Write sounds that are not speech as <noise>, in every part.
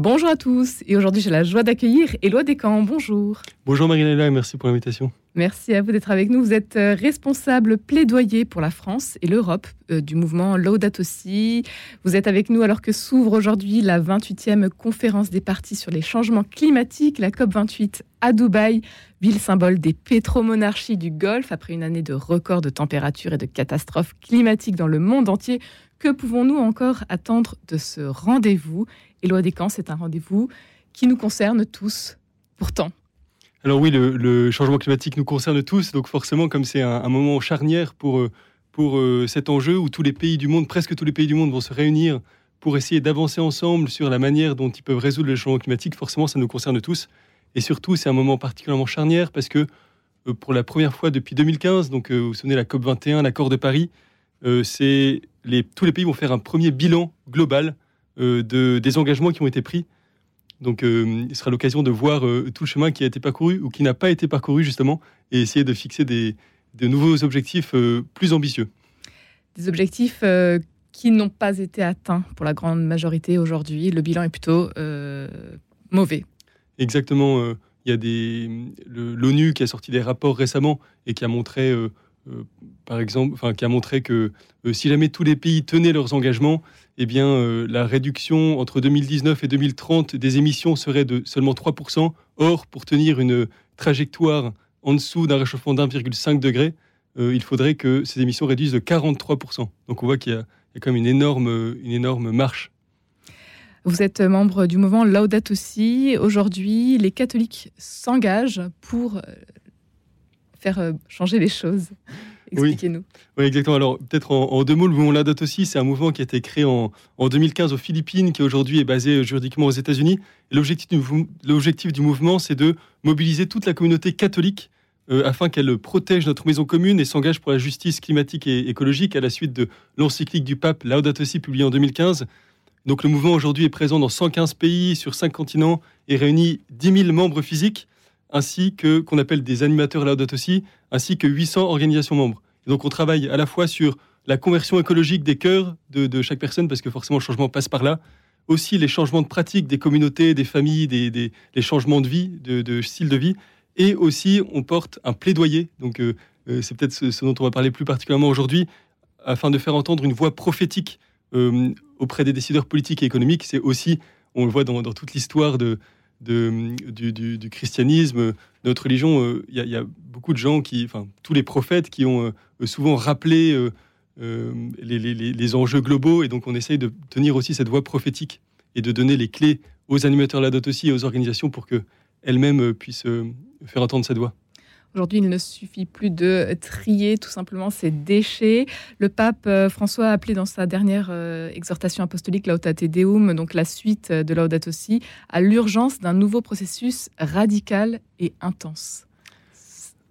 Bonjour à tous, et aujourd'hui j'ai la joie d'accueillir Éloi Descamps. Bonjour. Bonjour Marie-Léla et merci pour l'invitation. Merci à vous d'être avec nous. Vous êtes euh, responsable plaidoyer pour la France et l'Europe euh, du mouvement Laudato Si. Vous êtes avec nous alors que s'ouvre aujourd'hui la 28e conférence des partis sur les changements climatiques, la COP28 à Dubaï, ville symbole des pétromonarchies du Golfe après une année de records de température et de catastrophes climatiques dans le monde entier. Que pouvons-nous encore attendre de ce rendez-vous? Éloi Descamps, c'est un rendez-vous qui nous concerne tous. Pourtant, alors oui, le, changement climatique nous concerne tous, donc forcément, comme c'est un, moment charnière pour, euh, pour euh, cet enjeu où tous les pays du monde, presque tous les pays du monde vont se réunir pour essayer d'avancer ensemble sur la manière dont ils peuvent résoudre le changement climatique, forcément, ça nous concerne tous. Et surtout, c'est un moment particulièrement charnière parce que euh, pour la première fois depuis 2015, donc vous vous souvenez la COP 21, l'accord de Paris, tous les pays vont faire un premier bilan global de, des engagements qui ont été pris donc, euh, ce sera l'occasion de voir euh, tout le chemin qui a été parcouru ou qui n'a pas été parcouru, justement, et essayer de fixer des, de nouveaux objectifs euh, plus ambitieux. Des objectifs qui n'ont pas été atteints pour la grande majorité aujourd'hui. Le bilan est plutôt mauvais. Exactement. Il y a l'ONU qui a sorti des rapports récemment et qui a montré euh, par exemple, enfin, qui a montré que euh, si jamais tous les pays tenaient leurs engagements, eh bien, euh, la réduction entre 2019 et 2030 des émissions serait de seulement 3%. Or, pour tenir une trajectoire en dessous d'un réchauffement d'1,5 degré, il faudrait que ces émissions réduisent de 43%. Donc on voit qu'il y, a quand même une énorme, une énorme marche. Vous êtes membre du mouvement Laudato Si. Aujourd'hui, les catholiques s'engagent pour faire euh, changer les choses Expliquez-nous. Oui. exactement. Alors, peut-être en, deux mots, le mouvement Laudato aussi, c'est un mouvement qui a été créé en, 2015 aux Philippines, qui aujourd'hui est basé euh, juridiquement aux États-Unis. L'objectif du, du mouvement, c'est de mobiliser toute la communauté catholique euh, afin qu'elle protège notre maison commune et s'engage pour la justice climatique et écologique à la suite de l'encyclique du pape Laudato Si publiée en 2015. Donc, le mouvement aujourd'hui est présent dans 115 pays sur 5 continents et réunit 10 000 membres physiques ainsi que qu'on appelle des animateurs Laudato aussi, ainsi que 800 organisations membres. donc on travaille à la fois sur la conversion écologique des cœurs de, chaque personne, parce que forcément le changement passe par là, aussi les changements de pratiques des communautés, des familles, des, les changements de vie, de, style de vie, et aussi on porte un plaidoyer, donc euh, euh, c'est peut-être ce, dont on va parler plus particulièrement aujourd'hui, afin de faire entendre une voix prophétique euh, auprès des décideurs politiques et économiques. C'est aussi, on le voit dans toute l'histoire de, de, du, christianisme, notre religion, euh, il y, a beaucoup de gens qui, enfin, tous les prophètes qui ont euh, souvent rappelé euh, les, enjeux globaux, et donc on essaye de tenir aussi cette voix prophétique et de donner les clés aux animateurs la dot aussi et aux organisations pour que elles-mêmes puissent faire entendre cette voix. Aujourd'hui, il ne suffit plus de trier tout simplement ces déchets. Le pape euh, François a appelé dans sa dernière euh, exhortation apostolique Lautate Deum, donc la suite de Laudato Si, à l'urgence d'un nouveau processus radical et intense.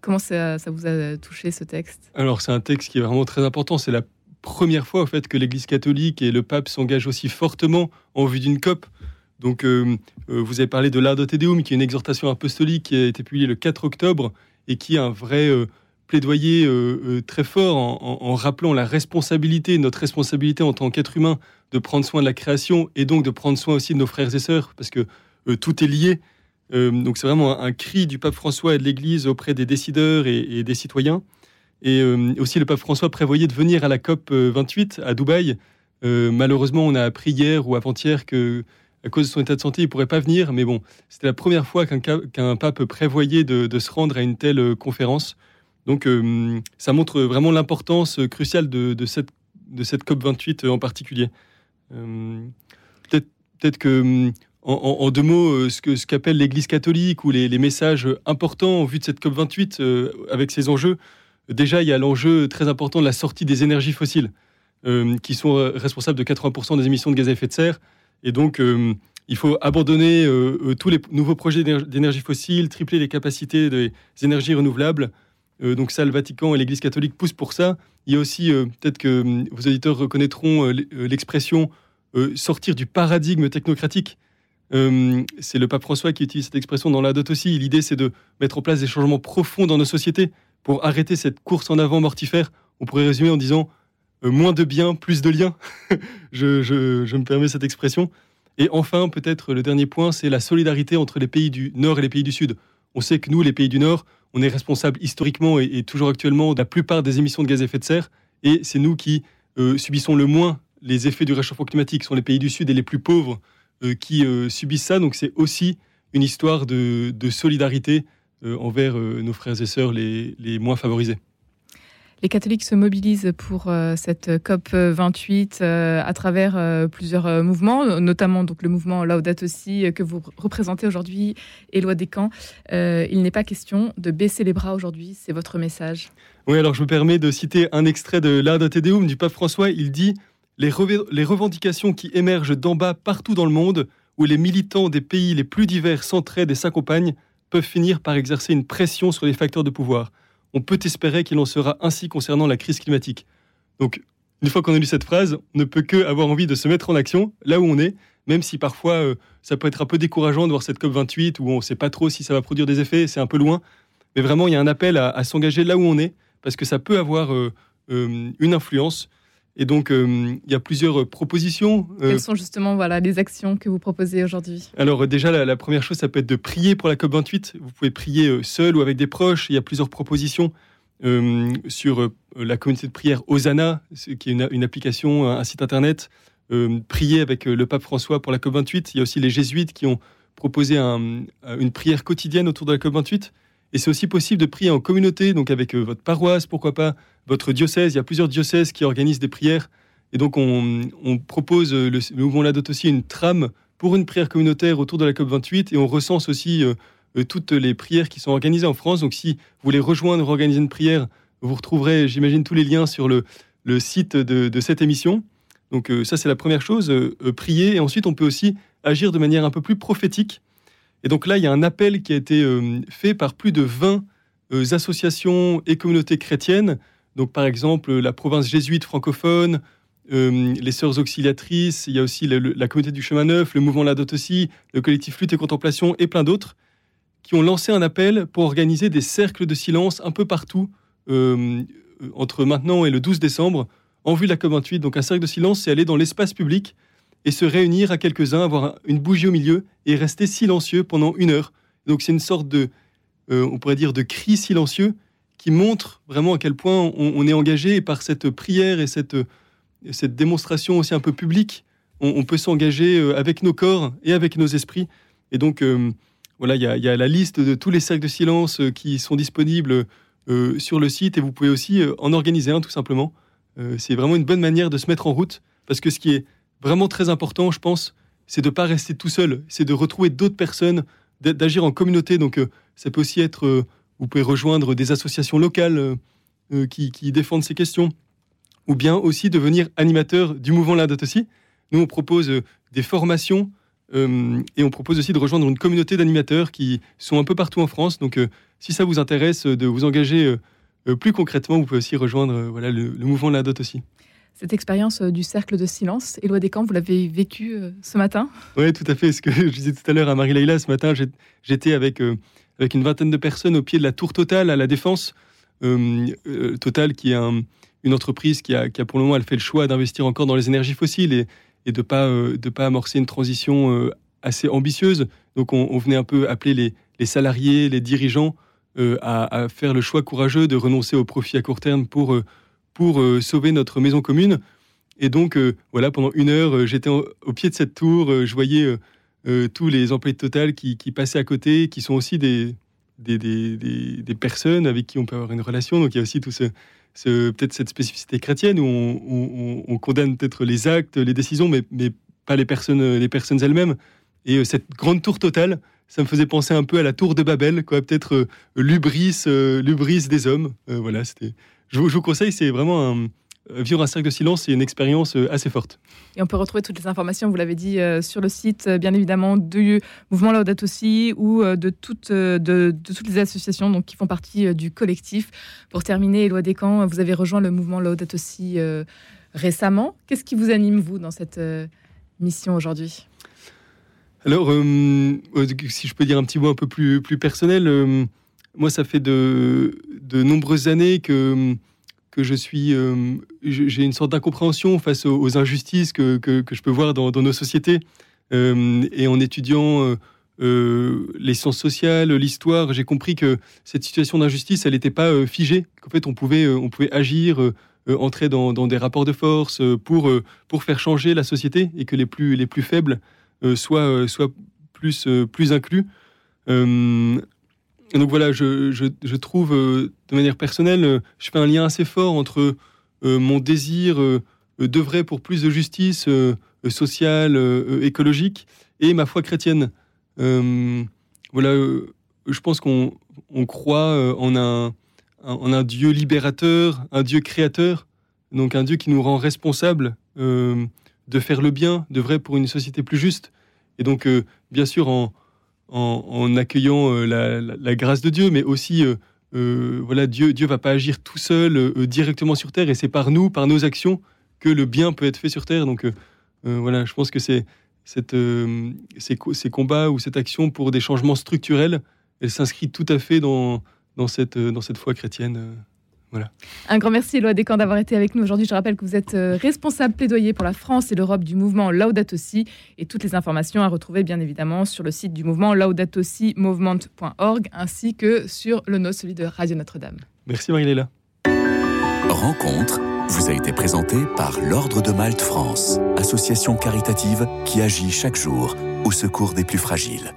Comment ça, vous a touché ce texte? Alors, c'est un texte qui est vraiment très important. C'est la première fois, en fait, que l'Église catholique et le pape s'engagent aussi fortement en vue d'une COP. Donc, euh, vous avez parlé de Laudato Deum, qui est une exhortation apostolique qui a été publiée le 4 octobre et qui a un vrai euh, plaidoyer euh, euh, très fort en, rappelant la responsabilité, notre responsabilité en tant qu'être humain de prendre soin de la création et donc de prendre soin aussi de nos frères et sœurs, parce que tout est lié. donc c'est vraiment un, cri du pape François et de l'Église auprès des décideurs et, des citoyens. Et aussi le pape François prévoyait de venir à la COP 28 à Dubaï. malheureusement, on a appris hier ou avant-hier que à cause de son état de santé, il ne pourrait pas venir. Mais bon, c'était la première fois qu'un pape prévoyait de, se rendre à une telle euh, conférence. Donc, euh, ça montre vraiment l'importance cruciale de, cette, de cette COP28 en particulier. Euh, peut-être que, en, deux mots, ce qu'appelle l'Église catholique ou les, messages importants en vue de cette COP28 avec ses enjeux, déjà, il y a l'enjeu très important de la sortie des énergies fossiles, qui sont responsables de 80% des émissions de gaz à effet de serre. Et donc, euh, il faut abandonner euh, euh, tous les nouveaux projets d'énergie fossile, tripler les capacités des énergies renouvelables. donc ça, le Vatican et l'Église catholique poussent pour ça. Il y a aussi, peut-être que vos auditeurs reconnaîtront l'expression sortir du paradigme technocratique. c'est le pape François qui utilise cette expression dans la dot aussi. L'idée, c'est de mettre en place des changements profonds dans nos sociétés pour arrêter cette course en avant mortifère. On pourrait résumer en disant moins de biens, plus de liens. <laughs> je, me permets cette expression. Et enfin, peut-être le dernier point, c'est la solidarité entre les pays du Nord et les pays du Sud. On sait que nous, les pays du Nord, on est responsable historiquement et, toujours actuellement de la plupart des émissions de gaz à effet de serre. Et c'est nous qui subissons le moins les effets du réchauffement climatique. Ce sont les pays du Sud et les plus pauvres euh, qui euh, subissent ça. Donc c'est aussi une histoire de, solidarité euh, envers nos frères et sœurs les, moins favorisés. Les catholiques se mobilisent pour cette COP 28 à travers plusieurs mouvements, notamment donc le mouvement Laudato Si que vous représentez aujourd'hui, Éloi Descamps. il n'est pas question de baisser les bras aujourd'hui, c'est votre message. Oui, alors je me permets de citer un extrait de Laudato Deum du pape François. Il dit les, revendications qui émergent d'en bas partout dans le monde, où les militants des pays les plus divers s'entraident et s'accompagnent, peuvent finir par exercer une pression sur les facteurs de pouvoir. On peut espérer qu'il en sera ainsi concernant la crise climatique. Donc, une fois qu'on a lu cette phrase, on ne peut que avoir envie de se mettre en action là où on est, même si parfois euh, ça peut être un peu décourageant de voir cette COP28 où on ne sait pas trop si ça va produire des effets, c'est un peu loin. Mais vraiment, il y a un appel à, s'engager là où on est, parce que ça peut avoir euh, euh, une influence et donc, euh, il y a plusieurs euh, propositions. Euh, Quelles sont justement voilà, les actions que vous proposez aujourd'hui? Alors, déjà, la, première chose, ça peut être de prier pour la COP28. Vous pouvez prier seul ou avec des proches. Il y a plusieurs propositions sur la communauté de prière Osana, qui est une, application, un site internet. prier avec le pape François pour la COP28. Il y a aussi les jésuites qui ont proposé une prière quotidienne autour de la COP28. Et c'est aussi possible de prier en communauté, donc avec votre paroisse, pourquoi pas, votre diocèse. Il y a plusieurs diocèses qui organisent des prières. Et donc, on, propose, le, le mouvement l'adopte aussi une trame pour une prière communautaire autour de la COP28 et on recense aussi euh, euh, toutes les prières qui sont organisées en France. Donc, si vous voulez rejoindre, organiser une prière, vous retrouverez, j'imagine, tous les liens sur le, site de, cette émission. Donc, euh, ça, c'est la première chose, prier. Et ensuite, on peut aussi agir de manière un peu plus prophétique. Et donc là, il y a un appel qui a été fait par plus de 20 associations et communautés chrétiennes donc, par exemple, la province jésuite francophone, euh, les sœurs auxiliatrices, il y a aussi la communauté du chemin neuf, le mouvement Ladote aussi, le collectif Lutte et Contemplation et plein d'autres qui ont lancé un appel pour organiser des cercles de silence un peu partout euh, entre maintenant et le 12 décembre en vue de la COP28. Donc un cercle de silence, c'est aller dans l'espace public et se réunir à quelques-uns, avoir une bougie au milieu et rester silencieux pendant une heure. Donc c'est une sorte de, euh, on pourrait dire, de cri silencieux qui montre vraiment à quel point on, est engagé et par cette prière et cette, cette démonstration aussi un peu publique, on, peut s'engager euh, avec nos corps et avec nos esprits. Et donc, euh, voilà, il y, a la liste de tous les cercles de silence euh, qui sont disponibles sur le site et vous pouvez aussi en organiser un tout simplement. c'est vraiment une bonne manière de se mettre en route parce que ce qui est vraiment très important, je pense, c'est de ne pas rester tout seul, c'est de retrouver d'autres personnes, d'agir en communauté. Donc, ça peut aussi être vous pouvez rejoindre des associations locales euh, euh, qui, défendent ces questions, ou bien aussi devenir animateur du mouvement L'Adote aussi. Nous, on propose euh, des formations et on propose aussi de rejoindre une communauté d'animateurs qui sont un peu partout en France. Donc, si ça vous intéresse de vous engager plus concrètement, vous pouvez aussi rejoindre voilà, le, mouvement La Dot aussi. Cette expérience du cercle de silence, Éloi Descamps, vous l'avez vécu ce matin? Oui, tout à fait. Ce que <laughs> je disais tout à l'heure à Marie-Leila, ce matin, j'étais avec avec une vingtaine de personnes au pied de la tour Total à la Défense. Euh, euh, Total, qui est une entreprise qui a, pour le moment, elle fait le choix d'investir encore dans les énergies fossiles et, de ne pas, euh, pas amorcer une transition assez ambitieuse. Donc on, venait un peu appeler les, salariés, les dirigeants à, faire le choix courageux de renoncer au profit à court terme pour, pour sauver notre maison commune. Et donc, voilà, pendant une heure, j'étais au pied de cette tour, je voyais euh, tous les employés de Total qui, passaient à côté, qui sont aussi des, des, personnes avec qui on peut avoir une relation. Donc il y a aussi tout ce, peut-être cette spécificité chrétienne où on, condamne peut-être les actes, les décisions, mais, mais pas les personnes, les personnes elles-mêmes. Et euh, cette grande tour totale, ça me faisait penser un peu à la tour de Babel, quoi, peut-être euh, l'ubris des hommes. voilà, c'était. Je, je, vous conseille, c'est vraiment un, euh, vivre un cercle de silence, c'est une expérience euh, assez forte. Et on peut retrouver toutes les informations, vous l'avez dit, euh, sur le site, bien évidemment, du mouvement Laudato aussi ou de toutes, de, toutes les associations donc, qui font partie du collectif. Pour terminer, Éloi Descamps, vous avez rejoint le mouvement Laudato aussi récemment. Qu'est-ce qui vous anime, vous, dans cette mission aujourd'hui? Alors, si je peux dire un petit mot un peu plus, plus personnel, moi, ça fait de, nombreuses années que, je suis, j'ai une sorte d'incompréhension face aux, injustices que, je peux voir dans, nos sociétés. et en étudiant les sciences sociales, l'histoire, j'ai compris que cette situation d'injustice, elle n'était pas figée. Qu'en fait, on pouvait, on pouvait agir, entrer dans, dans, des rapports de force pour, pour faire changer la société et que les plus, les plus faibles soient, soient plus, plus inclus. Donc voilà, je, je, trouve de manière personnelle, je fais un lien assez fort entre mon désir d'œuvrer pour plus de justice sociale, écologique et ma foi chrétienne. Euh, voilà, euh, je pense qu'on croit euh, en un, en un Dieu libérateur, un Dieu créateur, donc un Dieu qui nous rend responsables de faire le bien, de vrai pour une société plus juste. Et donc, bien sûr, en, en, accueillant la, grâce de Dieu, mais aussi, voilà, Dieu ne va pas agir tout seul directement sur Terre, et c'est par nous, par nos actions, que le bien peut être fait sur Terre. Donc, voilà, je pense que c'est cette, euh, ces, combats ou cette action pour des changements structurels, elle s'inscrit tout à fait dans, dans, cette, euh, dans cette foi chrétienne. Euh, voilà. Un grand merci, Éloi Descamps, d'avoir été avec nous aujourd'hui. Je rappelle que vous êtes responsable plaidoyer pour la France et l'Europe du mouvement Laudato Si. Et toutes les informations à retrouver, bien évidemment, sur le site du mouvement laudatosimovement.org ainsi que sur le nôtre, celui de Radio Notre-Dame. Merci, Marie-Léla. Rencontre vous a été présenté par l'Ordre de Malte France, association caritative qui agit chaque jour au secours des plus fragiles.